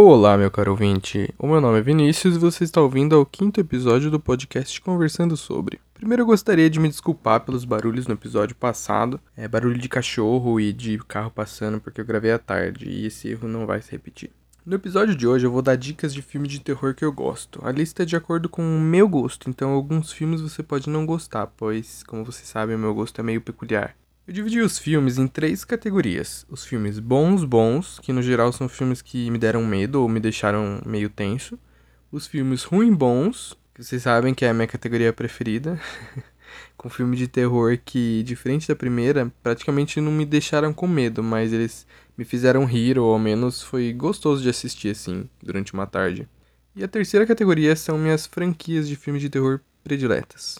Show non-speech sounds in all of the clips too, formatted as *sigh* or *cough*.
Olá, meu caro ouvinte. O meu nome é Vinícius e você está ouvindo ao quinto episódio do podcast Conversando sobre. Primeiro eu gostaria de me desculpar pelos barulhos no episódio passado. É barulho de cachorro e de carro passando porque eu gravei à tarde e esse erro não vai se repetir. No episódio de hoje eu vou dar dicas de filme de terror que eu gosto. A lista é de acordo com o meu gosto, então alguns filmes você pode não gostar, pois, como você sabe, o meu gosto é meio peculiar. Eu dividi os filmes em três categorias: os filmes bons, bons, que no geral são filmes que me deram medo ou me deixaram meio tenso, os filmes ruim bons, que vocês sabem que é a minha categoria preferida, *laughs* com filme de terror que, diferente da primeira, praticamente não me deixaram com medo, mas eles me fizeram rir, ou ao menos foi gostoso de assistir assim, durante uma tarde. E a terceira categoria são minhas franquias de filmes de terror prediletas.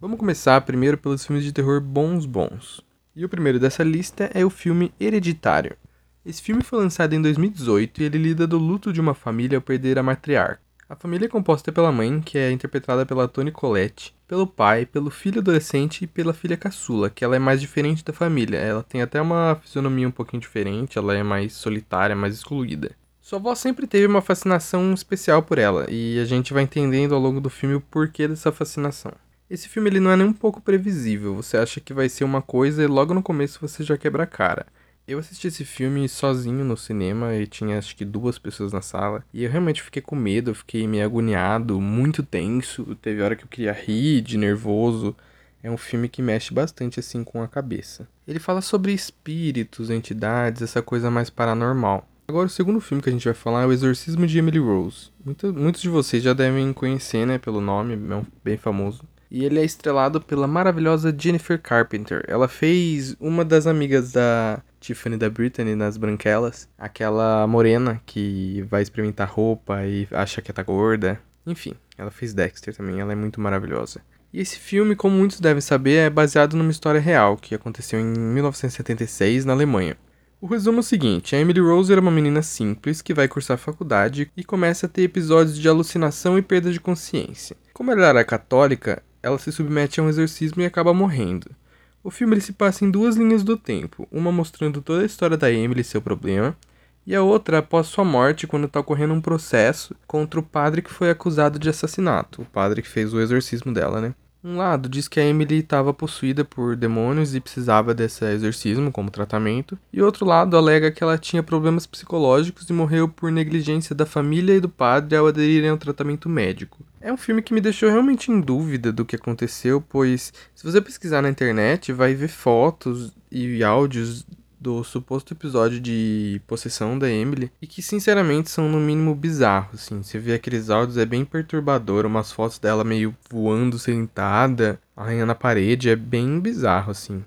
Vamos começar primeiro pelos filmes de terror bons bons. E o primeiro dessa lista é o filme Hereditário. Esse filme foi lançado em 2018 e ele lida do luto de uma família ao perder a matriarca. A família é composta pela mãe, que é interpretada pela Toni Collette, pelo pai, pelo filho adolescente e pela filha caçula, que ela é mais diferente da família. Ela tem até uma fisionomia um pouquinho diferente, ela é mais solitária, mais excluída. Sua avó sempre teve uma fascinação especial por ela, e a gente vai entendendo ao longo do filme o porquê dessa fascinação. Esse filme ele não é nem um pouco previsível. Você acha que vai ser uma coisa e logo no começo você já quebra a cara. Eu assisti esse filme sozinho no cinema e tinha acho que duas pessoas na sala. E eu realmente fiquei com medo, fiquei meio agoniado, muito tenso. Teve hora que eu queria rir de nervoso. É um filme que mexe bastante assim com a cabeça. Ele fala sobre espíritos, entidades, essa coisa mais paranormal. Agora, o segundo filme que a gente vai falar é O Exorcismo de Emily Rose. Muito, muitos de vocês já devem conhecer, né, pelo nome, é um, bem famoso. E ele é estrelado pela maravilhosa Jennifer Carpenter. Ela fez uma das amigas da Tiffany da Brittany nas Branquelas, aquela morena que vai experimentar roupa e acha que tá gorda. Enfim, ela fez Dexter também, ela é muito maravilhosa. E esse filme, como muitos devem saber, é baseado numa história real que aconteceu em 1976 na Alemanha. O resumo é o seguinte: a Emily Rose era uma menina simples que vai cursar faculdade e começa a ter episódios de alucinação e perda de consciência. Como ela era católica, ela se submete a um exorcismo e acaba morrendo. O filme se passa em duas linhas do tempo, uma mostrando toda a história da Emily e seu problema, e a outra após sua morte, quando está ocorrendo um processo contra o padre que foi acusado de assassinato, o padre que fez o exorcismo dela, né? Um lado diz que a Emily estava possuída por demônios e precisava desse exorcismo como tratamento, e outro lado alega que ela tinha problemas psicológicos e morreu por negligência da família e do padre ao aderirem ao tratamento médico. É um filme que me deixou realmente em dúvida do que aconteceu, pois se você pesquisar na internet, vai ver fotos e áudios do suposto episódio de possessão da Emily e que sinceramente são no mínimo bizarros, assim. Você vê aqueles áudios é bem perturbador, umas fotos dela meio voando sentada, arranhando a parede, é bem bizarro assim.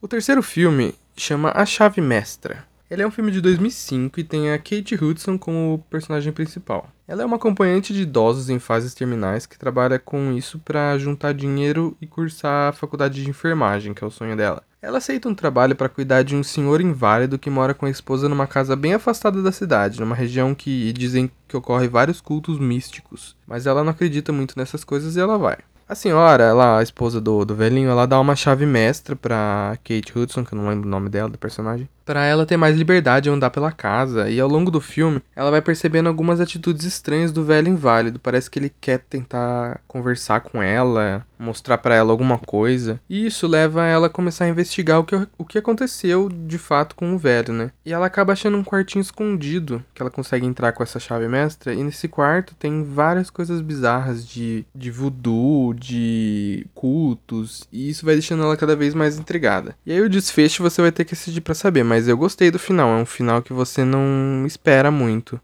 O terceiro filme chama A Chave Mestra. Ele é um filme de 2005 e tem a Kate Hudson como personagem principal. Ela é uma acompanhante de idosos em fases terminais que trabalha com isso para juntar dinheiro e cursar a faculdade de enfermagem, que é o sonho dela. Ela aceita um trabalho para cuidar de um senhor inválido que mora com a esposa numa casa bem afastada da cidade, numa região que dizem que ocorre vários cultos místicos. Mas ela não acredita muito nessas coisas e ela vai. A senhora, lá, a esposa do, do velhinho, ela dá uma chave mestra pra Kate Hudson, que eu não lembro o nome dela, do personagem, para ela ter mais liberdade de andar pela casa. E ao longo do filme, ela vai percebendo algumas atitudes estranhas do velho inválido. Parece que ele quer tentar conversar com ela, mostrar para ela alguma coisa. E isso leva ela a começar a investigar o que, o que aconteceu de fato com o velho, né? E ela acaba achando um quartinho escondido que ela consegue entrar com essa chave mestra. E nesse quarto tem várias coisas bizarras de, de voodoo, de cultos. E isso vai deixando ela cada vez mais intrigada. E aí o desfecho você vai ter que assistir para saber, mas eu gostei do final. É um final que você não espera muito.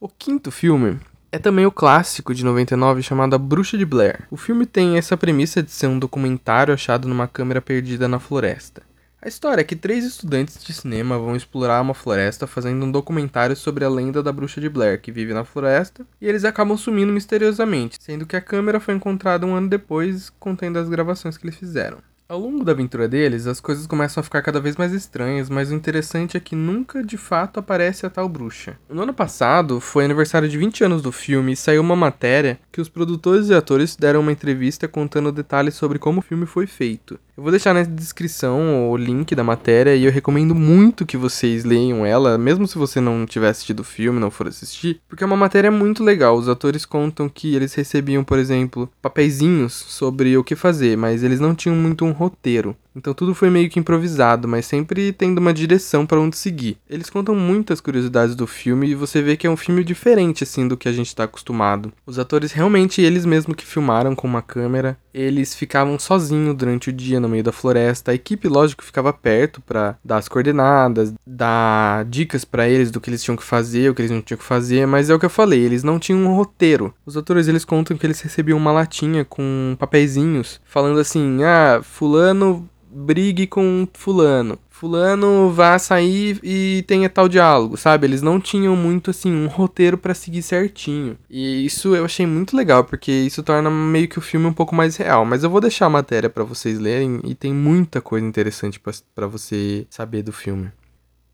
O quinto filme é também o clássico de 99 chamado A Bruxa de Blair. O filme tem essa premissa de ser um documentário achado numa câmera perdida na floresta. A história é que três estudantes de cinema vão explorar uma floresta fazendo um documentário sobre a lenda da bruxa de Blair, que vive na floresta, e eles acabam sumindo misteriosamente, sendo que a câmera foi encontrada um ano depois, contendo as gravações que eles fizeram. Ao longo da aventura deles, as coisas começam a ficar cada vez mais estranhas, mas o interessante é que nunca de fato aparece a tal bruxa. No ano passado, foi aniversário de 20 anos do filme e saiu uma matéria que os produtores e atores deram uma entrevista contando detalhes sobre como o filme foi feito. Eu vou deixar na descrição o link da matéria e eu recomendo muito que vocês leiam ela, mesmo se você não tiver assistido o filme, não for assistir, porque é uma matéria muito legal. Os atores contam que eles recebiam, por exemplo, papeizinhos sobre o que fazer, mas eles não tinham muito um roteiro. Então tudo foi meio que improvisado, mas sempre tendo uma direção para onde seguir. Eles contam muitas curiosidades do filme e você vê que é um filme diferente assim do que a gente está acostumado. Os atores realmente eles mesmos que filmaram com uma câmera, eles ficavam sozinhos durante o dia no meio da floresta. A equipe, lógico, ficava perto para dar as coordenadas, dar dicas para eles do que eles tinham que fazer, o que eles não tinham que fazer, mas é o que eu falei, eles não tinham um roteiro. Os atores eles contam que eles recebiam uma latinha com papeizinhos falando assim: "Ah, fulano brigue com fulano. Fulano vá sair e tenha tal diálogo, sabe? Eles não tinham muito assim um roteiro para seguir certinho. E isso eu achei muito legal, porque isso torna meio que o filme um pouco mais real. Mas eu vou deixar a matéria para vocês lerem e tem muita coisa interessante para você saber do filme.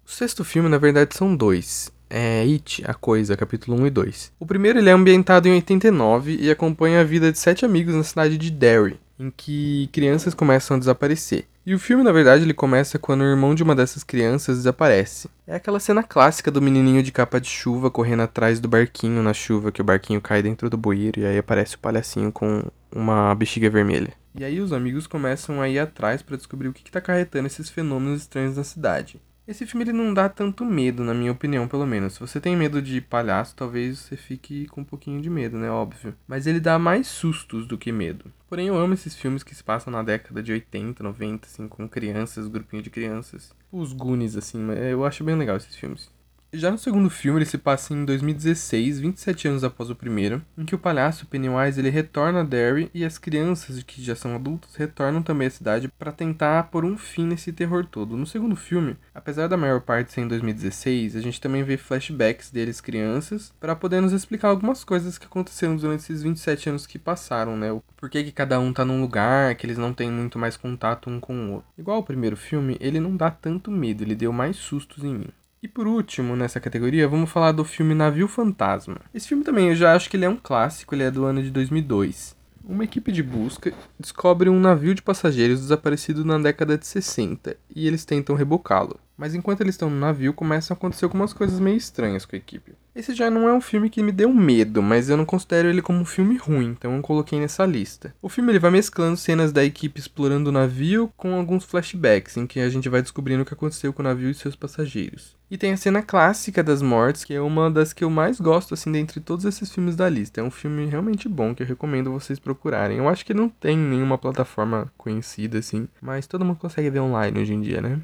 O sexto filme, na verdade, são dois é It, a Coisa, capítulo 1 e 2. O primeiro ele é ambientado em 89 e acompanha a vida de sete amigos na cidade de Derry, em que crianças começam a desaparecer. E o filme, na verdade, ele começa quando o irmão de uma dessas crianças desaparece. É aquela cena clássica do menininho de capa de chuva correndo atrás do barquinho na chuva, que o barquinho cai dentro do bueiro e aí aparece o palhacinho com uma bexiga vermelha. E aí os amigos começam a ir atrás para descobrir o que está acarretando esses fenômenos estranhos na cidade. Esse filme ele não dá tanto medo, na minha opinião, pelo menos. Se você tem medo de palhaço, talvez você fique com um pouquinho de medo, né? Óbvio. Mas ele dá mais sustos do que medo. Porém, eu amo esses filmes que se passam na década de 80, 90, assim, com crianças, grupinho de crianças. Os Goonies, assim, eu acho bem legal esses filmes. Já no segundo filme, ele se passa em 2016, 27 anos após o primeiro, em que o palhaço Pennywise ele retorna a Derry e as crianças que já são adultos retornam também à cidade para tentar pôr um fim nesse terror todo. No segundo filme, apesar da maior parte ser em 2016, a gente também vê flashbacks deles crianças para poder nos explicar algumas coisas que aconteceram durante esses 27 anos que passaram, né? O porquê que cada um tá num lugar, que eles não têm muito mais contato um com o outro. Igual o primeiro filme, ele não dá tanto medo, ele deu mais sustos em mim. E por último, nessa categoria, vamos falar do filme Navio Fantasma. Esse filme também eu já acho que ele é um clássico, ele é do ano de 2002. Uma equipe de busca descobre um navio de passageiros desaparecido na década de 60 e eles tentam rebocá-lo. Mas enquanto eles estão no navio, começam a acontecer algumas coisas meio estranhas com a equipe. Esse já não é um filme que me deu medo, mas eu não considero ele como um filme ruim, então eu coloquei nessa lista. O filme ele vai mesclando cenas da equipe explorando o navio com alguns flashbacks, em que a gente vai descobrindo o que aconteceu com o navio e seus passageiros. E tem a cena clássica das mortes, que é uma das que eu mais gosto, assim, dentre todos esses filmes da lista. É um filme realmente bom, que eu recomendo vocês procurarem. Eu acho que não tem nenhuma plataforma conhecida, assim, mas todo mundo consegue ver online hoje em dia, né?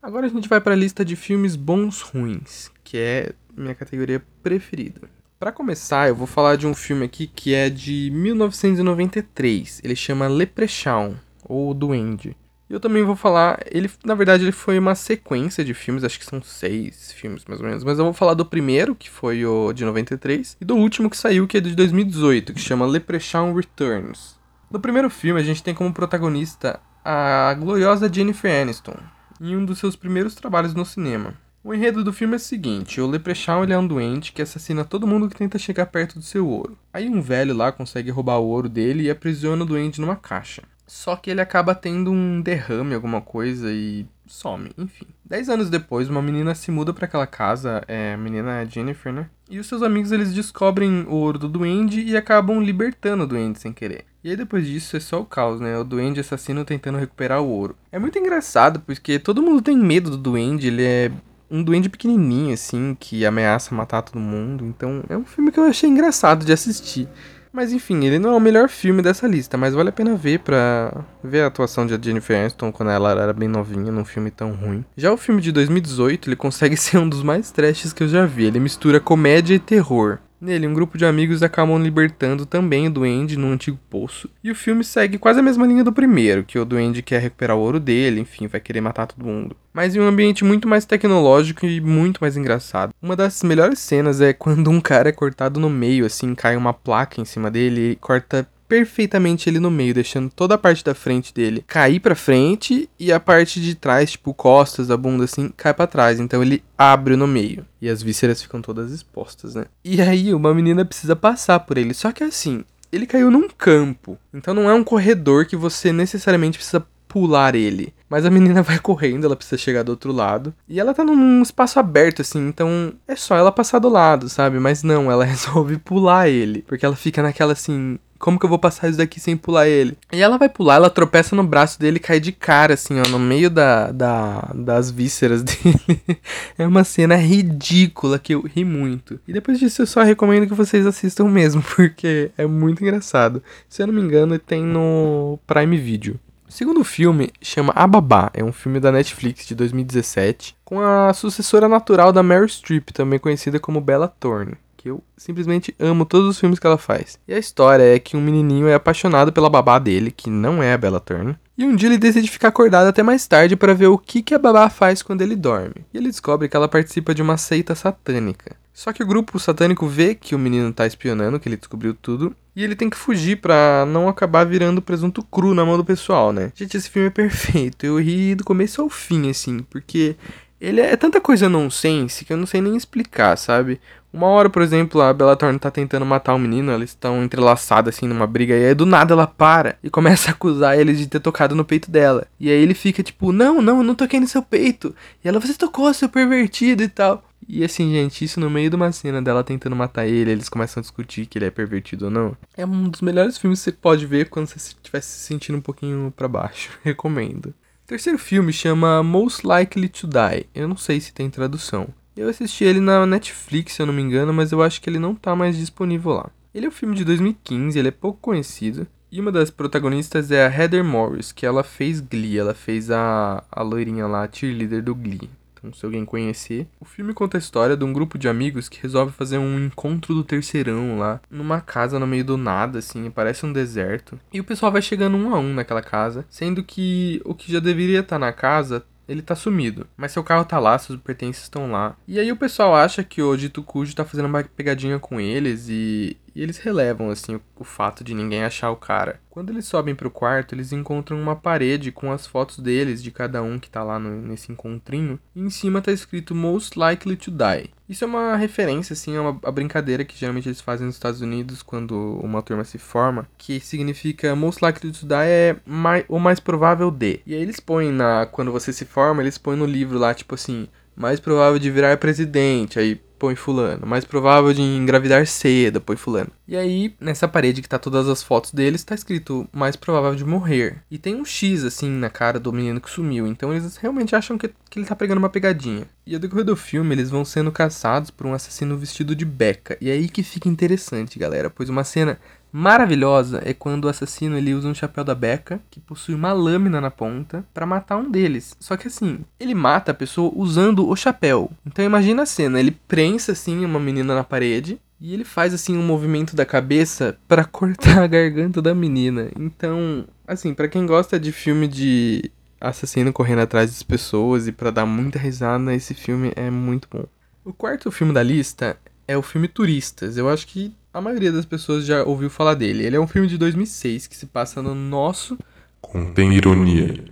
Agora a gente vai para a lista de filmes bons ruins, que é minha categoria preferida. Para começar, eu vou falar de um filme aqui que é de 1993. Ele chama Leprechaun ou Duende. Eu também vou falar, ele na verdade ele foi uma sequência de filmes, acho que são seis filmes mais ou menos, mas eu vou falar do primeiro, que foi o de 93, e do último que saiu, que é de 2018, que chama Leprechaun Returns. No primeiro filme a gente tem como protagonista a gloriosa Jennifer Aniston, em um dos seus primeiros trabalhos no cinema. O enredo do filme é o seguinte: o Leprechaun ele é um doente que assassina todo mundo que tenta chegar perto do seu ouro. Aí um velho lá consegue roubar o ouro dele e aprisiona o doente numa caixa. Só que ele acaba tendo um derrame, alguma coisa, e some, enfim. Dez anos depois, uma menina se muda para aquela casa, é, a menina é Jennifer, né? E os seus amigos eles descobrem o ouro do duende e acabam libertando o duende sem querer. E aí depois disso é só o caos, né? O duende assassino tentando recuperar o ouro. É muito engraçado porque todo mundo tem medo do duende, ele é um duende pequenininho assim que ameaça matar todo mundo. Então é um filme que eu achei engraçado de assistir. Mas enfim, ele não é o melhor filme dessa lista, mas vale a pena ver pra ver a atuação de Jennifer Aniston quando ela era bem novinha num filme tão ruim. Já o filme de 2018, ele consegue *laughs* ser um dos mais trashes que eu já vi. Ele mistura comédia e terror. Nele, um grupo de amigos acabam libertando também o Duende num antigo poço. E o filme segue quase a mesma linha do primeiro, que o Duende quer recuperar o ouro dele, enfim, vai querer matar todo mundo. Mas em um ambiente muito mais tecnológico e muito mais engraçado. Uma das melhores cenas é quando um cara é cortado no meio, assim, cai uma placa em cima dele e corta perfeitamente ele no meio, deixando toda a parte da frente dele cair para frente e a parte de trás, tipo costas, a bunda assim, cai para trás. Então ele abre no meio e as vísceras ficam todas expostas, né? E aí uma menina precisa passar por ele. Só que assim, ele caiu num campo. Então não é um corredor que você necessariamente precisa pular ele. Mas a menina *laughs* vai correndo, ela precisa chegar do outro lado. E ela tá num espaço aberto, assim, então é só ela passar do lado, sabe? Mas não, ela *laughs* resolve pular ele. Porque ela fica naquela assim. Como que eu vou passar isso daqui sem pular ele? E ela vai pular, ela tropeça no braço dele e cai de cara, assim, ó, no meio da, da, das vísceras *laughs* dele. é uma cena ridícula que eu ri muito. E depois disso eu só recomendo que vocês assistam mesmo, *laughs* porque é muito engraçado. Se eu não me engano, tem no Prime Video. O segundo filme chama A Babá, é um filme da Netflix de 2017, com a sucessora natural da Mary Streep, também conhecida como Bella Thorne, que eu simplesmente amo todos os filmes que ela faz. E a história é que um menininho é apaixonado pela babá dele, que não é a Bella Thorne, e um dia ele decide ficar acordado até mais tarde para ver o que, que a babá faz quando ele dorme. E ele descobre que ela participa de uma seita satânica. Só que o grupo satânico vê que o menino tá espionando, que ele descobriu tudo, e ele tem que fugir pra não acabar virando presunto cru na mão do pessoal, né? Gente, esse filme é perfeito. Eu ri do começo ao fim, assim, porque ele é tanta coisa nonsense que eu não sei nem explicar, sabe? Uma hora, por exemplo, a Bella Thorne tá tentando matar o menino, eles estão entrelaçados assim numa briga, e aí do nada ela para e começa a acusar ele de ter tocado no peito dela. E aí ele fica tipo, não, não, eu não toquei no seu peito. E ela, você tocou, seu pervertido e tal. E assim, gente, isso no meio de uma cena dela tentando matar ele, eles começam a discutir que ele é pervertido ou não. É um dos melhores filmes que você pode ver quando você estiver se sentindo um pouquinho para baixo. *laughs* Recomendo. O terceiro filme chama Most Likely to Die. Eu não sei se tem tradução. Eu assisti ele na Netflix, se eu não me engano, mas eu acho que ele não tá mais disponível lá. Ele é um filme de 2015, ele é pouco conhecido. E uma das protagonistas é a Heather Morris, que ela fez Glee, ela fez a, a loirinha lá, a cheerleader do Glee. Então, se alguém conhecer. O filme conta a história de um grupo de amigos que resolve fazer um encontro do terceirão lá, numa casa no meio do nada, assim, parece um deserto. E o pessoal vai chegando um a um naquela casa, sendo que o que já deveria estar na casa ele tá sumido. Mas seu carro tá lá, seus pertences estão lá. E aí o pessoal acha que o Dito Cujo tá fazendo uma pegadinha com eles e, e eles relevam, assim, o, o, fato de ninguém achar o cara. Quando eles sobem pro quarto, eles encontram uma parede com as fotos deles, de cada um que tá lá no, nesse encontrinho. E em cima tá escrito Most Likely to Die. Isso é uma referência, assim, a uma a brincadeira que geralmente eles fazem nos Estados Unidos quando uma turma se forma, que significa Most Likely to Die é mais, o mais provável de. E aí eles põem na. Quando você se forma, eles põem no livro lá, tipo assim, mais provável de virar presidente. Aí põe fulano. Mais provável de engravidar cedo, põe fulano. E aí, nessa parede que tá todas as fotos deles, tá escrito mais provável de morrer. E tem um X, assim, na cara do menino que sumiu. Então eles realmente acham que, que ele tá pegando uma pegadinha. E ao decorrer do filme, eles vão sendo caçados por um assassino vestido de beca. E é aí que fica interessante, galera. Pois uma cena maravilhosa é quando o assassino ele usa um chapéu da Beca que possui uma lâmina na ponta para matar um deles. Só que assim, ele mata a pessoa usando o chapéu. Então imagina a cena, ele prensa assim uma menina na parede e ele faz assim um movimento da cabeça para *laughs* cortar a garganta da menina. Então, assim, para quem gosta de filme de assassino correndo atrás das pessoas e para dar muita risada, esse filme é muito bom. O quarto filme da lista é o filme Turistas. Eu acho que a maioria das pessoas já ouviu falar dele. Ele é um filme de 2006 que se passa no nosso. Contém ironia.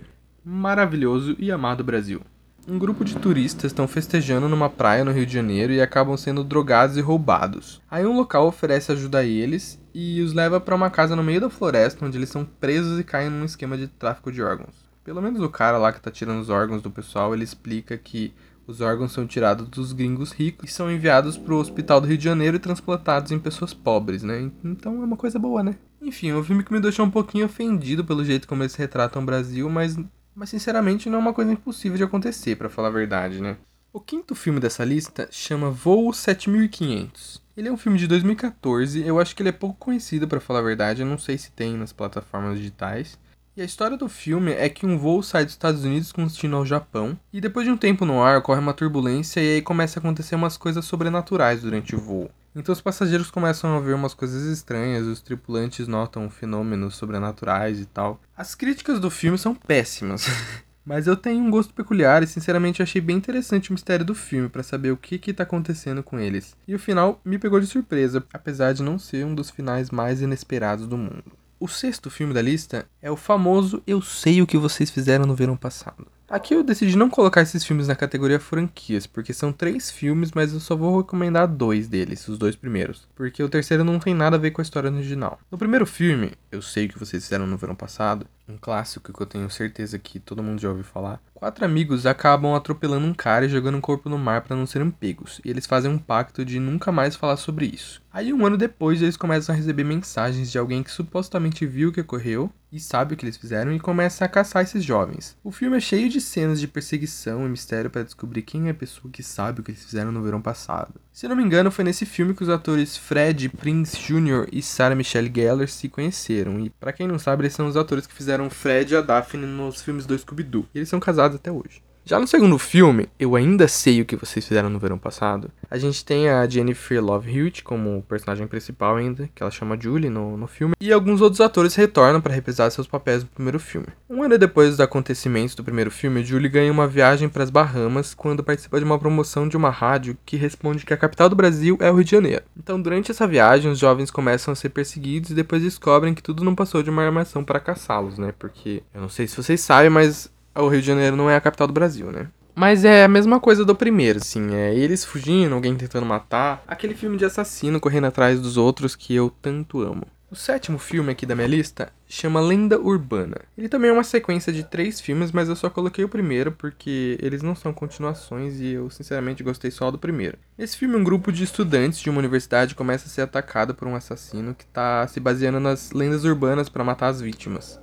Maravilhoso e amado Brasil. Um grupo de turistas estão festejando numa praia no Rio de Janeiro e acabam sendo drogados e roubados. Aí um local oferece ajuda a eles e os leva para uma casa no meio da floresta onde eles são presos e caem num esquema de tráfico de órgãos. Pelo menos o cara lá que tá tirando os órgãos do pessoal, ele explica que os órgãos são tirados dos gringos ricos e são enviados para o Hospital do Rio de Janeiro e transplantados em pessoas pobres, né? Então é uma coisa boa, né? Enfim, é um filme que me deixou um pouquinho ofendido pelo jeito como eles retratam o Brasil, mas, mas sinceramente não é uma coisa impossível de acontecer, para falar a verdade, né? O quinto filme dessa lista chama Voo 7500. Ele é um filme de 2014, eu acho que ele é pouco conhecido para falar a verdade, eu não sei se tem nas plataformas digitais. E a história do filme é que um voo sai dos Estados Unidos com destino ao Japão, e depois de um tempo no ar ocorre uma turbulência e aí começa a acontecer umas coisas sobrenaturais durante o voo. Então os passageiros começam a ver umas coisas estranhas, os tripulantes notam fenômenos sobrenaturais e tal. As críticas do filme são péssimas. *laughs* Mas eu tenho um gosto peculiar e sinceramente achei bem interessante o mistério do filme para saber o que que tá acontecendo com eles. E o final me pegou de surpresa, apesar de não ser um dos finais mais inesperados do mundo. O sexto filme da lista é o famoso Eu Sei O Que Vocês Fizeram no Verão Passado. Aqui eu decidi não colocar esses filmes na categoria franquias, porque são três filmes, mas eu só vou recomendar dois deles, os dois primeiros, porque o terceiro não tem nada a ver com a história original. No primeiro filme, eu sei que vocês fizeram no verão passado, um clássico que eu tenho certeza que todo mundo já ouviu falar. Quatro amigos acabam atropelando um cara e jogando um corpo no mar para não serem pegos, e eles fazem um pacto de nunca mais falar sobre isso. Aí um ano depois eles começam a receber mensagens de alguém que supostamente viu o que ocorreu e sabe o que eles fizeram e começa a caçar esses jovens. O filme é cheio de cenas de perseguição e mistério para descobrir quem é a pessoa que sabe o que eles fizeram no verão passado. Se não me engano, foi nesse filme que os atores Fred Prince Jr. e Sarah Michelle Gellar se conheceram. E para quem não sabe, eles são os atores que fizeram Fred e a Daphne nos filmes do Scooby-Doo. Eles são casados até hoje. Já no segundo filme, Eu Ainda Sei o que Vocês Fizeram no Verão Passado, a gente tem a Jennifer Love Hewitt como personagem principal ainda, que ela chama Julie no, no filme, e alguns outros atores retornam para reprisar seus papéis do primeiro filme. Um ano depois dos acontecimentos do primeiro filme, Julie ganha uma viagem para as Bahamas quando participa de uma promoção de uma rádio que responde que a capital do Brasil é o Rio de Janeiro. Então, durante essa viagem, os jovens começam a ser perseguidos e depois descobrem que tudo não passou de uma armação para caçá-los, né? Porque eu não sei se vocês sabem, mas o Rio de Janeiro não é a capital do Brasil, né? Mas é a mesma coisa do primeiro, assim, é eles fugindo, alguém tentando matar, aquele filme de assassino correndo atrás dos outros que eu tanto amo. O sétimo filme aqui da minha lista chama Lenda Urbana. Ele também é uma sequência de três filmes, mas eu só coloquei o primeiro porque eles não são continuações e eu sinceramente gostei só do primeiro. Esse filme, um grupo de estudantes de uma universidade começa a ser atacado por um assassino que está se baseando nas lendas urbanas para matar as vítimas.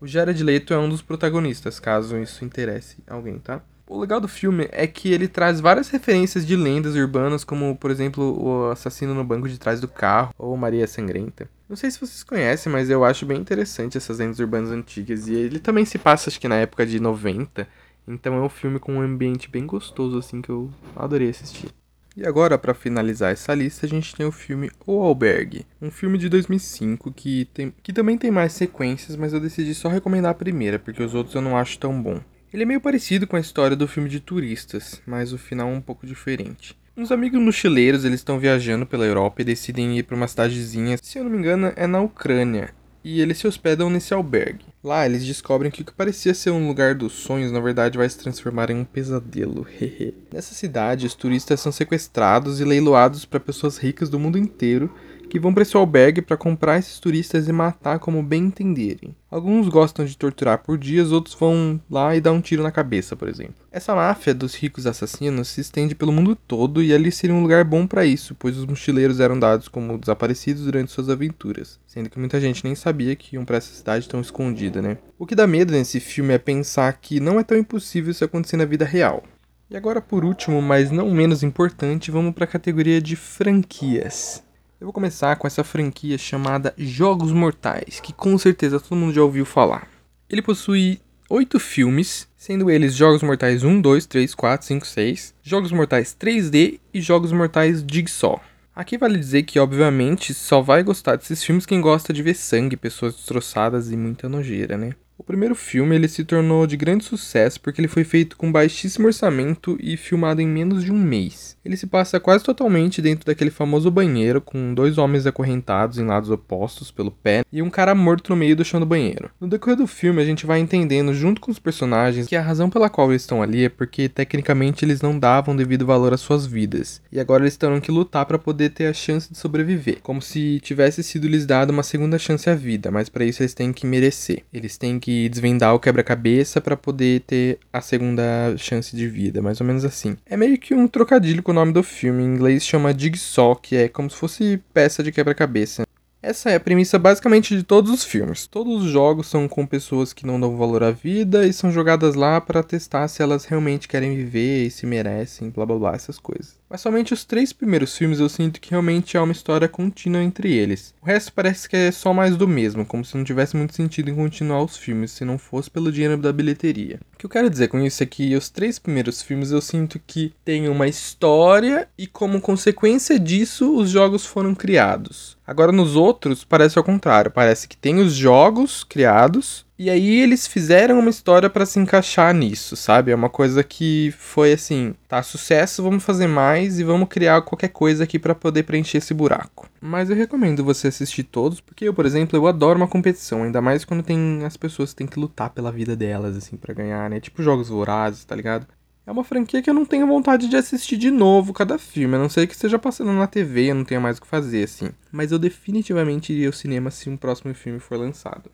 O Jared Leto é um dos protagonistas, caso isso interesse alguém, tá? O legal do filme é que ele traz várias referências de lendas urbanas, como, por exemplo, o assassino no banco de trás do carro, ou Maria Sangrenta. Não sei se vocês conhecem, mas eu acho bem interessante essas lendas urbanas antigas. E ele também se passa, acho que na época de 90. Então é um filme com um ambiente bem gostoso, assim, que eu adorei assistir. E agora, para finalizar essa lista, a gente tem o filme O Albergue, um filme de 2005 que, tem, que também tem mais sequências, mas eu decidi só recomendar a primeira, porque os outros eu não acho tão bom. Ele é meio parecido com a história do filme de turistas, mas o final é um pouco diferente. Uns amigos mochileiros, eles estão viajando pela Europa e decidem ir para uma cidadezinha, se eu não me engano, é na Ucrânia, e eles se hospedam nesse albergue. Lá eles descobrem que o que parecia ser um lugar dos sonhos na verdade vai se transformar em um pesadelo. *laughs* Nessa cidade, os turistas são sequestrados e leiloados para pessoas ricas do mundo inteiro que vão para esse albergue para comprar esses turistas e matar como bem entenderem. Alguns gostam de torturar por dias, outros vão lá e dar um tiro na cabeça, por exemplo. Essa máfia dos ricos assassinos se estende pelo mundo todo e ali seria um lugar bom para isso, pois os mochileiros eram dados como desaparecidos durante suas aventuras, sendo que muita gente nem sabia que iam para essa cidade tão escondida, né? O que dá medo nesse filme é pensar que não é tão impossível isso acontecer na vida real. E agora, por último, mas não menos importante, vamos para a categoria de franquias. Eu vou começar com essa franquia chamada Jogos Mortais, que com certeza todo mundo já ouviu falar. Ele possui oito filmes, sendo eles Jogos Mortais 1, 2, 3, 4, 5, 6, Jogos Mortais 3D e Jogos Mortais Jigsaw. Aqui vale dizer que, obviamente, só vai gostar desses filmes quem gosta de ver sangue, pessoas destroçadas e muita nojeira, né? O primeiro filme ele se tornou de grande sucesso porque ele foi feito com baixíssimo orçamento e filmado em menos de um mês. Ele se passa quase totalmente dentro daquele famoso banheiro com dois homens acorrentados em lados opostos pelo pé e um cara morto no meio do chão do banheiro. No decorrer do filme a gente vai entendendo junto com os personagens que a razão pela qual eles estão ali é porque tecnicamente eles não davam devido valor às suas vidas e agora eles terão que lutar para poder ter a chance de sobreviver, como se tivesse sido lhes dado uma segunda chance à vida, mas para isso eles têm que merecer. Eles têm que desvendar o quebra-cabeça para poder ter a segunda chance de vida, mais ou menos assim. É meio que um trocadilho com o nome do filme, em inglês chama Jigsaw, que é como se fosse peça de quebra-cabeça. Essa é a premissa basicamente de todos os filmes. Todos os jogos são com pessoas que não dão valor à vida e são jogadas lá para testar se elas realmente querem viver e se merecem, blá blá blá, essas coisas. Mas somente os três primeiros filmes eu sinto que realmente há uma história contínua entre eles. O resto parece que é só mais do mesmo, como se não tivesse muito sentido em continuar os filmes se não fosse pelo dinheiro da bilheteria. O que eu quero dizer com isso é que os três primeiros filmes eu sinto que tem uma história e como consequência disso os jogos foram criados. Agora nos outros parece ao contrário, parece que tem os jogos criados E aí eles fizeram uma história para se encaixar nisso, sabe? É uma coisa que foi assim, tá sucesso, vamos fazer mais e vamos criar qualquer coisa aqui para poder preencher esse buraco. Mas eu recomendo você assistir todos, porque eu, por exemplo, eu adoro uma competição, ainda mais quando tem as pessoas que têm que lutar pela vida delas assim para ganhar, né? Tipo jogos vorazes, tá ligado? É uma franquia que eu não tenho vontade de assistir de novo cada filme, a não ser que esteja passando na TV eu não tenha mais o que fazer, assim. Mas eu definitivamente iria ao cinema se um próximo filme for lançado.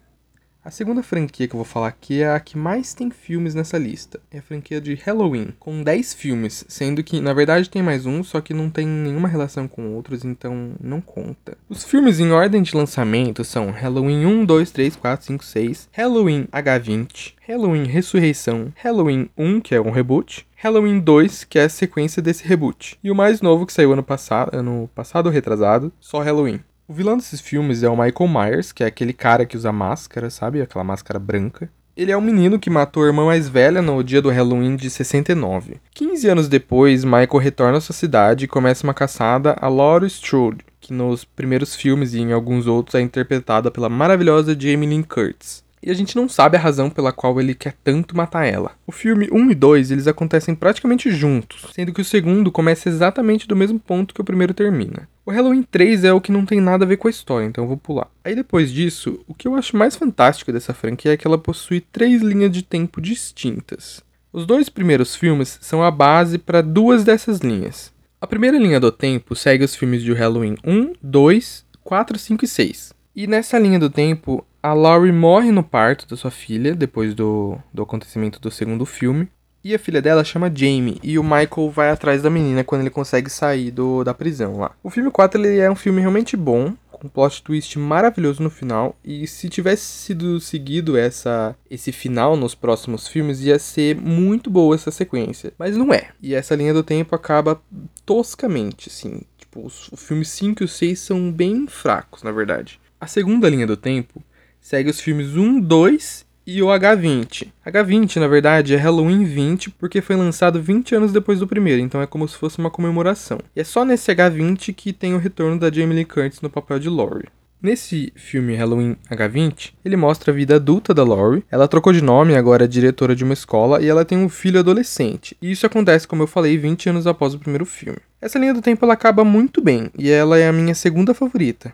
A segunda franquia que eu vou falar aqui é a que mais tem filmes nessa lista. É a franquia de Halloween, com 10 filmes, sendo que na verdade tem mais um, só que não tem nenhuma relação com outros, então não conta. Os filmes em ordem de lançamento são Halloween 1, 2, 3, 4, 5, 6, Halloween H20, Halloween Ressurreição, Halloween 1, que é um reboot, Halloween 2, que é a sequência desse reboot, e o mais novo que saiu ano passado, ano passado retrasado, só Halloween. O vilão desses filmes é o Michael Myers, que é aquele cara que usa máscara, sabe? Aquela máscara branca. Ele é um menino que matou a irmã mais velha no dia do Halloween de 69. 15 anos depois, Michael retorna à sua cidade e começa uma caçada a Laurie Strode, que nos primeiros filmes e em alguns outros é interpretada pela maravilhosa Jamie Lynn Curtis e a gente não sabe a razão pela qual ele quer tanto matar ela. O filme 1 e 2 eles acontecem praticamente juntos, sendo que o segundo começa exatamente do mesmo ponto que o primeiro termina. O Halloween 3 é o que não tem nada a ver com a história, então eu vou pular. Aí depois disso, o que eu acho mais fantástico dessa franquia é que ela possui três linhas de tempo distintas. Os dois primeiros filmes são a base para duas dessas linhas. A primeira linha do tempo segue os filmes de Halloween 1, 2, 4, 5 e 6. E nessa linha do tempo, a Laurie morre no parto da sua filha, depois do, do acontecimento do segundo filme. E a filha dela chama Jamie, e o Michael vai atrás da menina quando ele consegue sair do, da prisão lá. O filme 4 ele é um filme realmente bom, com um plot twist maravilhoso no final. E se tivesse sido seguido essa, esse final nos próximos filmes, ia ser muito boa essa sequência. Mas não é. E essa linha do tempo acaba toscamente, assim. Tipo, os, os filmes 5 e 6 são bem fracos, na verdade. A segunda linha do tempo segue os filmes 1, 2 e o H20. H20, na verdade, é Halloween 20 porque foi lançado 20 anos depois do primeiro, então é como se fosse uma comemoração. E é só nesse H20 que tem o retorno da Jamie Lee Curtis no papel de Laurie. Nesse filme Halloween H20, ele mostra a vida adulta da Laurie. Ela trocou de nome, agora é diretora de uma escola e ela tem um filho adolescente. E isso acontece, como eu falei, 20 anos após o primeiro filme. Essa linha do tempo ela acaba muito bem e ela é a minha segunda favorita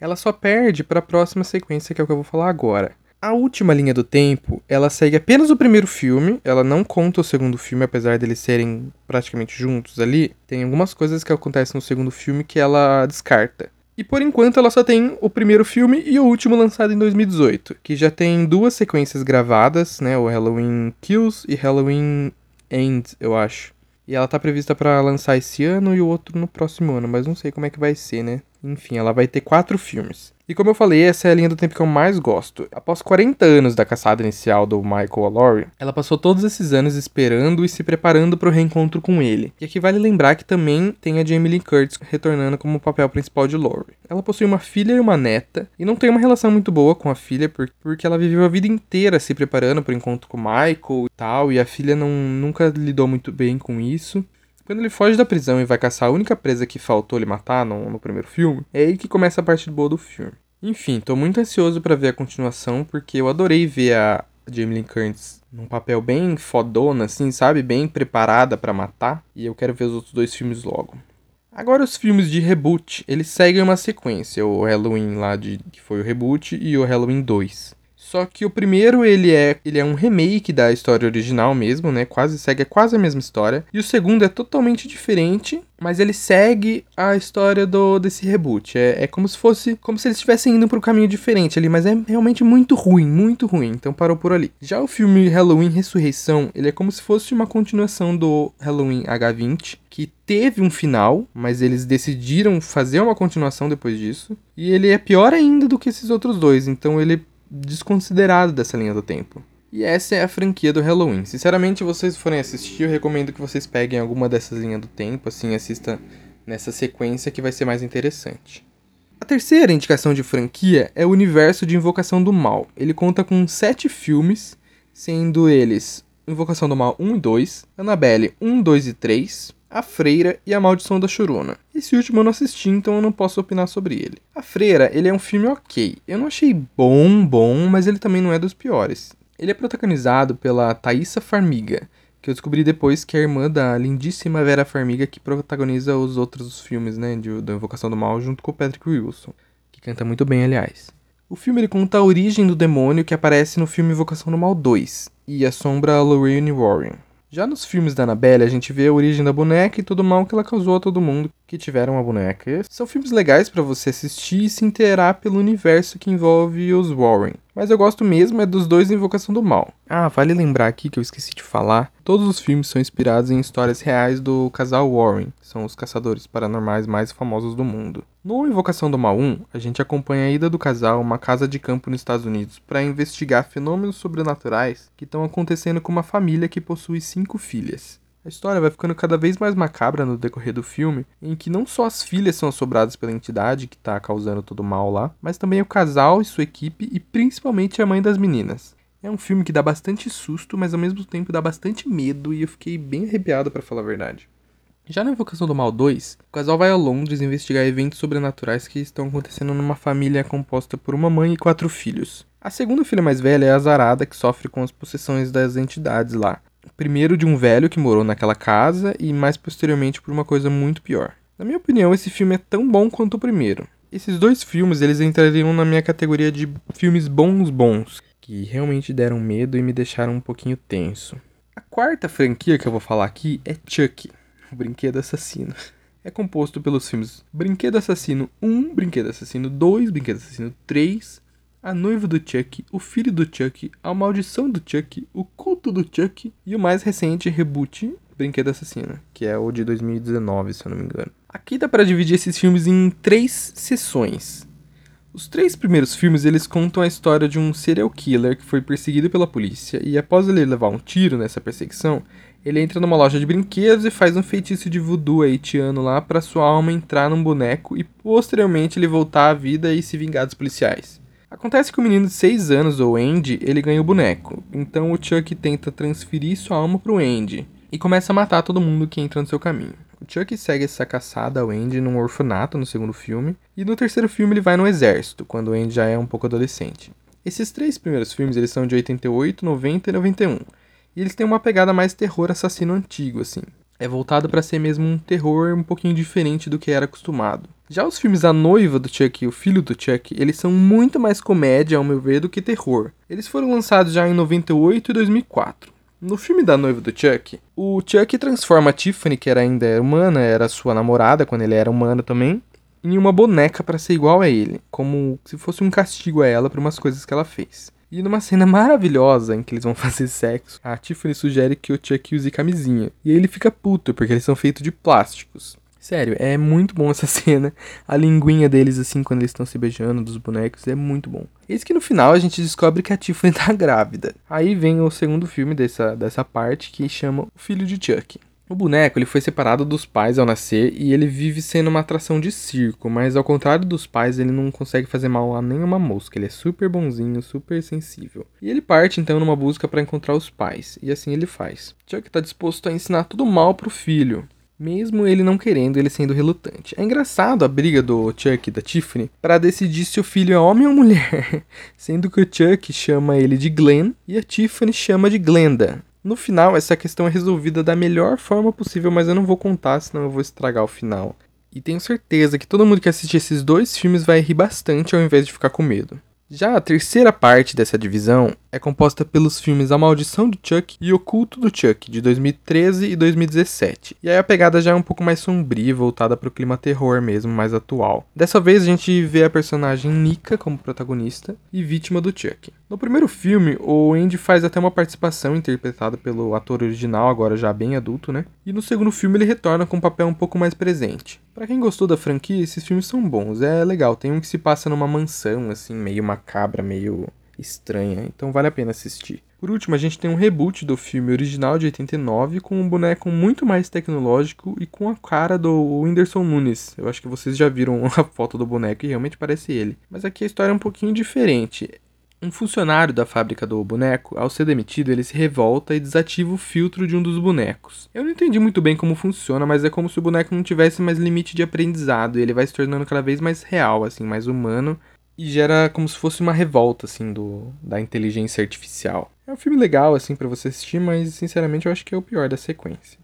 ela só perde para a próxima sequência, que é o que eu vou falar agora. A última linha do tempo, ela segue apenas o primeiro filme, ela não conta o segundo filme, apesar deles serem praticamente juntos ali. Tem algumas coisas que acontecem no segundo filme que ela descarta. E por enquanto ela só tem o primeiro filme e o último lançado em 2018, que já tem duas sequências gravadas, né, o Halloween Kills e Halloween Ends, eu acho. E ela tá prevista para lançar esse ano e o outro no próximo ano, mas não sei como é que vai ser, né? Enfim, ela vai ter quatro filmes. E como eu falei, essa é a linha do tempo que eu mais gosto. Após 40 anos da caçada inicial do Michael Laurie, ela passou todos esses anos esperando e se preparando para o reencontro com ele. E aqui vale lembrar que também tem a Jamie Lee Curtis retornando como papel principal de Laurie. Ela possui uma filha e uma neta, e não tem uma relação muito boa com a filha porque ela viveu a vida inteira se preparando para o encontro com o Michael e tal, e a filha não, nunca lidou muito bem com isso. Quando ele foge da prisão e vai caçar a única presa que faltou ele matar no, no primeiro filme, é aí que começa a parte boa do filme. Enfim, tô muito ansioso para ver a continuação, porque eu adorei ver a Jamie Lee Curtis num papel bem fodona, assim, sabe? Bem preparada para matar. E eu quero ver os outros dois filmes logo. Agora os filmes de reboot, eles seguem uma sequência, o Halloween lá de que foi o reboot e o Halloween 2. Só que o primeiro ele é, ele é um remake da história original mesmo, né? Quase segue é quase a mesma história. E o segundo é totalmente diferente, mas ele segue a história do desse reboot. É, é como se fosse como se eles estivessem indo para um caminho diferente ali, mas é realmente muito ruim, muito ruim. Então parou por ali. Já o filme Halloween Ressurreição, ele é como se fosse uma continuação do Halloween H20, que teve um final, mas eles decidiram fazer uma continuação depois disso. E ele é pior ainda do que esses outros dois, então ele desconsiderado dessa linha do tempo. E essa é a franquia do Halloween. Sinceramente, vocês forem assistir, eu recomendo que vocês peguem alguma dessas linhas do tempo, assim, assista nessa sequência que vai ser mais interessante. A terceira indicação de franquia é o universo de Invocação do Mal. Ele conta com sete filmes, sendo eles Invocação do Mal 1 e 2, Annabelle 1, 2 e 3, A Freira e A Maldição da Chorona. Esse último eu não assisti, então eu não posso opinar sobre ele. A Freira, ele é um filme ok. Eu não achei bom, bom, mas ele também não é dos piores. Ele é protagonizado pela Thaisa Farmiga, que eu descobri depois que é a irmã da lindíssima Vera Farmiga que protagoniza os outros filmes, né, de, da Invocação do Mal, junto com o Patrick Wilson, que canta muito bem, aliás. O filme ele conta a origem do demônio que aparece no filme Invocação do Mal 2 e assombra a Lorraine Warren. Já nos filmes da Annabelle, a gente vê a origem da boneca e todo o mal que ela causou a todo mundo que tiveram a boneca. São filmes legais para você assistir e se inteirar pelo universo que envolve os Warren. Mas eu gosto mesmo é dos dois Invocação do Mal. Ah, vale lembrar aqui que eu esqueci de falar, todos os filmes são inspirados em histórias reais do casal Warren, que são os caçadores paranormais mais famosos do mundo. No Invocação do Mal 1, a gente acompanha a ida do casal a uma casa de campo nos Estados Unidos para investigar fenômenos sobrenaturais que estão acontecendo com uma família que possui cinco filhas. A história vai ficando cada vez mais macabra no decorrer do filme, em que não só as filhas são assombradas pela entidade que está causando todo o mal lá, mas também o casal e sua equipe e principalmente a mãe das meninas. É um filme que dá bastante susto, mas ao mesmo tempo dá bastante medo e eu fiquei bem arrepiado para falar a verdade. Já na Invocação do Mal 2, o casal vai a Londres investigar eventos sobrenaturais que estão acontecendo numa família composta por uma mãe e quatro filhos. A segunda filha mais velha é a Zarada, que sofre com as possessões das entidades lá, Primeiro de um velho que morou naquela casa e mais posteriormente por uma coisa muito pior. Na minha opinião, esse filme é tão bom quanto o primeiro. Esses dois filmes, eles entrariam na minha categoria de filmes bons bons, que realmente deram medo e me deixaram um pouquinho tenso. A quarta franquia que eu vou falar aqui é Chuck, o Brinquedo Assassino. É composto pelos filmes Brinquedo Assassino 1, Brinquedo Assassino 2, Brinquedo Assassino 3, a Noiva do Chuck, O Filho do Chuck, A Maldição do Chuck, O Culto do Chuck e o mais recente reboot, Brinquedo Assassino, que é o de 2019, se eu não me engano. Aqui dá para dividir esses filmes em três sessões. Os três primeiros filmes eles contam a história de um serial killer que foi perseguido pela polícia e após ele levar um tiro nessa perseguição, ele entra numa loja de brinquedos e faz um feitiço de voodoo haitiano lá para sua alma entrar num boneco e posteriormente ele voltar à vida e se vingar dos policiais. Acontece que o menino de 6 anos, o Andy, ele ganha o boneco. Então o Chuck tenta transferir sua alma pro Andy e começa a matar todo mundo que entra no seu caminho. O Chuck segue essa caçada ao Andy num orfanato no segundo filme, e no terceiro filme ele vai no exército, quando o Andy já é um pouco adolescente. Esses três primeiros filmes eles são de 88, 90 e 91, e eles têm uma pegada mais terror assassino antigo, assim. É voltado para ser mesmo um terror um pouquinho diferente do que era acostumado. Já os filmes A Noiva do Chuck e O Filho do Chuck, eles são muito mais comédia, ao meu ver, do que terror. Eles foram lançados já em 98 e 2004. No filme da noiva do Chuck, o Chuck transforma a Tiffany, que era ainda humana, era sua namorada quando ele era humano também, em uma boneca para ser igual a ele, como se fosse um castigo a ela por umas coisas que ela fez. E numa cena maravilhosa em que eles vão *laughs* fazer sexo, a Tiffany sugere que o Chuck use camisinha. E ele fica puto, porque eles são feitos de plásticos. Sério, é muito bom essa *laughs* cena. A linguinha deles, assim, quando eles estão se beijando, dos bonecos, é muito bom. Eis que no final a gente descobre que a Tiffany *laughs* tá grávida. Aí vem o segundo filme dessa, dessa parte que chama O Filho de Chuck. O boneco ele foi separado dos pais ao nascer e ele vive sendo uma atração de circo, mas ao contrário dos pais, ele não consegue fazer mal a nenhuma mosca. Ele é super bonzinho, super sensível. E ele parte então numa busca para encontrar os pais, e assim ele faz. Chuck está disposto a ensinar tudo mal pro filho, mesmo ele não querendo, ele sendo relutante. É engraçado a briga do Chuck e da Tiffany para decidir se o filho é homem ou mulher, *laughs* sendo que o Chuck chama ele de Glenn e a Tiffany chama de Glenda. No final, essa questão é resolvida da melhor forma possível, mas eu não vou contar, senão eu vou estragar o final. E tenho certeza que todo mundo que assistir esses dois filmes vai rir bastante ao invés de ficar com medo. Já a terceira parte dessa divisão é composta pelos filmes A Maldição do Chuck e O Culto do Chuck, de 2013 e 2017. E aí a pegada já é um pouco mais sombria, voltada para o clima terror mesmo, mais atual. Dessa vez a gente vê a personagem Nika como protagonista e vítima do Chuck. No primeiro filme, o Andy faz até uma participação interpretada pelo ator original, agora já bem adulto, né? E no segundo filme ele retorna com um papel um pouco mais presente. Para quem gostou da franquia, esses filmes são bons, é legal. Tem um que se passa numa mansão, assim, meio macabra, meio estranha, então vale a pena assistir. Por último, a gente tem um reboot do filme original de 89 com um boneco muito mais tecnológico e com a cara do Whindersson Nunes. Eu acho que vocês já viram *laughs* a foto do boneco e realmente parece ele. Mas aqui a história é um pouquinho diferente. Um funcionário da fábrica do boneco, ao ser demitido, ele se revolta e desativa o filtro de um dos bonecos. Eu não entendi muito bem como funciona, mas é como se o boneco não tivesse mais limite de aprendizado e ele vai se tornando cada vez mais real, assim, mais humano e gera como se fosse uma revolta assim do da inteligência artificial. É um filme legal assim para você assistir, mas sinceramente eu acho que é o pior da sequência.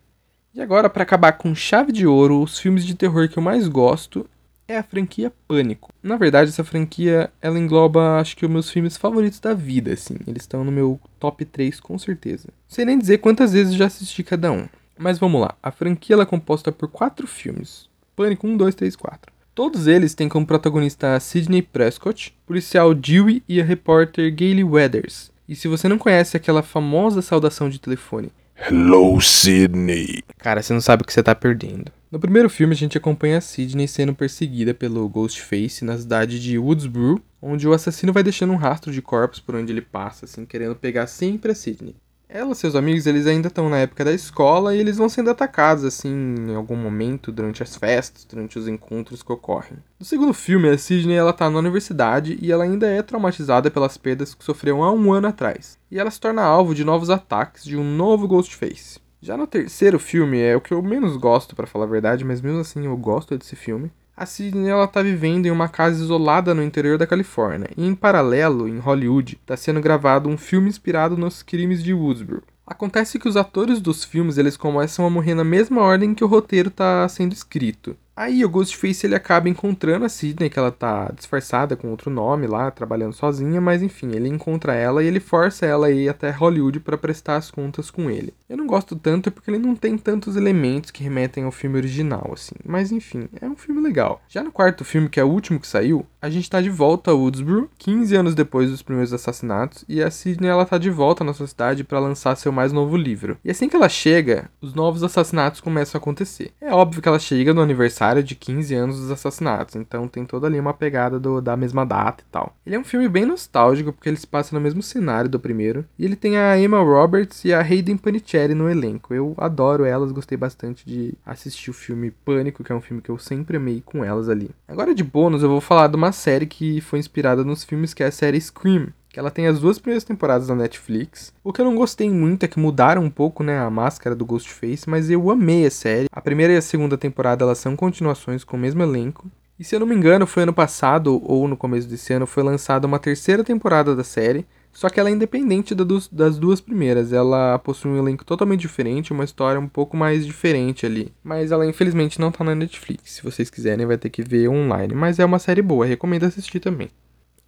E agora para acabar com chave de ouro, os filmes de terror que eu mais gosto é a franquia Pânico. Na verdade, essa franquia ela engloba, acho que os meus filmes favoritos da vida, assim. Eles estão no meu top 3 com certeza. Não sei nem dizer quantas vezes já assisti cada um. Mas vamos lá. A franquia ela é composta por quatro filmes. Pânico 1, 2, 3, 4. Todos eles têm como protagonista a Sidney Prescott, policial Dewey e a repórter Gayle Weathers. E se você não conhece aquela famosa saudação de telefone, Hello, Sidney. Cara, você não sabe o que você tá perdendo. No primeiro filme, a gente acompanha a Sidney sendo perseguida pelo Ghostface na cidade de Woodsboro, onde o assassino vai deixando um rastro de corpos por onde ele passa, assim, querendo pegar sempre a Sidney. Ela e seus amigos, eles ainda estão na época da escola e eles vão sendo atacados, assim, em algum momento, durante as festas, durante os encontros que ocorrem. No segundo filme, a Sidney, ela tá na universidade e ela ainda é traumatizada pelas perdas que sofreu há um ano atrás. E ela se torna alvo de novos ataques de um novo Ghostface. Já no terceiro filme, é o que eu menos gosto, para falar a verdade, mas mesmo assim eu gosto desse filme. A Sidney ela tá vivendo em uma casa isolada no interior da Califórnia, e em paralelo, em Hollywood, está sendo gravado um filme inspirado nos crimes de Woodsboro. Acontece que os atores dos filmes eles começam a morrer na mesma ordem que o roteiro está sendo escrito. Aí o Ghostface ele acaba encontrando a Sidney, que ela tá disfarçada com outro nome lá, trabalhando sozinha, mas enfim, ele encontra ela e ele força ela a ir até Hollywood para prestar as contas com ele. Eu não gosto tanto porque ele não tem tantos elementos que remetem ao filme original, assim, mas enfim, é um filme legal. Já no quarto filme, que é o último que saiu, a gente tá de volta a Woodsboro, 15 anos depois dos primeiros assassinatos, e a Sidney ela tá de volta na sua cidade para lançar seu mais novo livro. E assim que ela chega, os novos assassinatos começam a acontecer. É óbvio que ela chega no aniversário aniversário de 15 anos dos assassinatos, então tem toda ali uma pegada do, da mesma data e tal. Ele é um filme bem nostálgico porque ele se passa no mesmo cenário do primeiro, e ele tem a Emma Roberts e a Hayden Panettiere no elenco. Eu adoro elas, gostei bastante de assistir o filme Pânico, que é um filme que eu sempre amei com elas ali. Agora de bônus eu vou falar de uma série que foi inspirada nos filmes, que é a série Scream que ela tem as duas primeiras temporadas da Netflix. O que eu não gostei muito é que mudaram um pouco, né, a máscara do Ghostface, mas eu amei a série. A primeira e a segunda temporada elas são continuações com o mesmo elenco. E se eu não me engano, foi ano passado ou no começo desse ano foi lançada uma terceira temporada da série, só que ela é independente das duas primeiras. Ela possui um elenco totalmente diferente, uma história um pouco mais diferente ali. Mas ela infelizmente não tá na Netflix. Se vocês quiserem, vai ter que ver online. Mas é uma série boa, recomendo assistir também.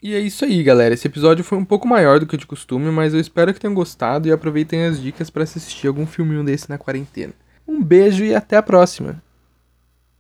E é isso aí, galera. Esse episódio foi um pouco maior do que de costume, mas eu espero que tenham gostado e aproveitem as dicas para assistir algum filminho desse na quarentena. Um beijo e até a próxima!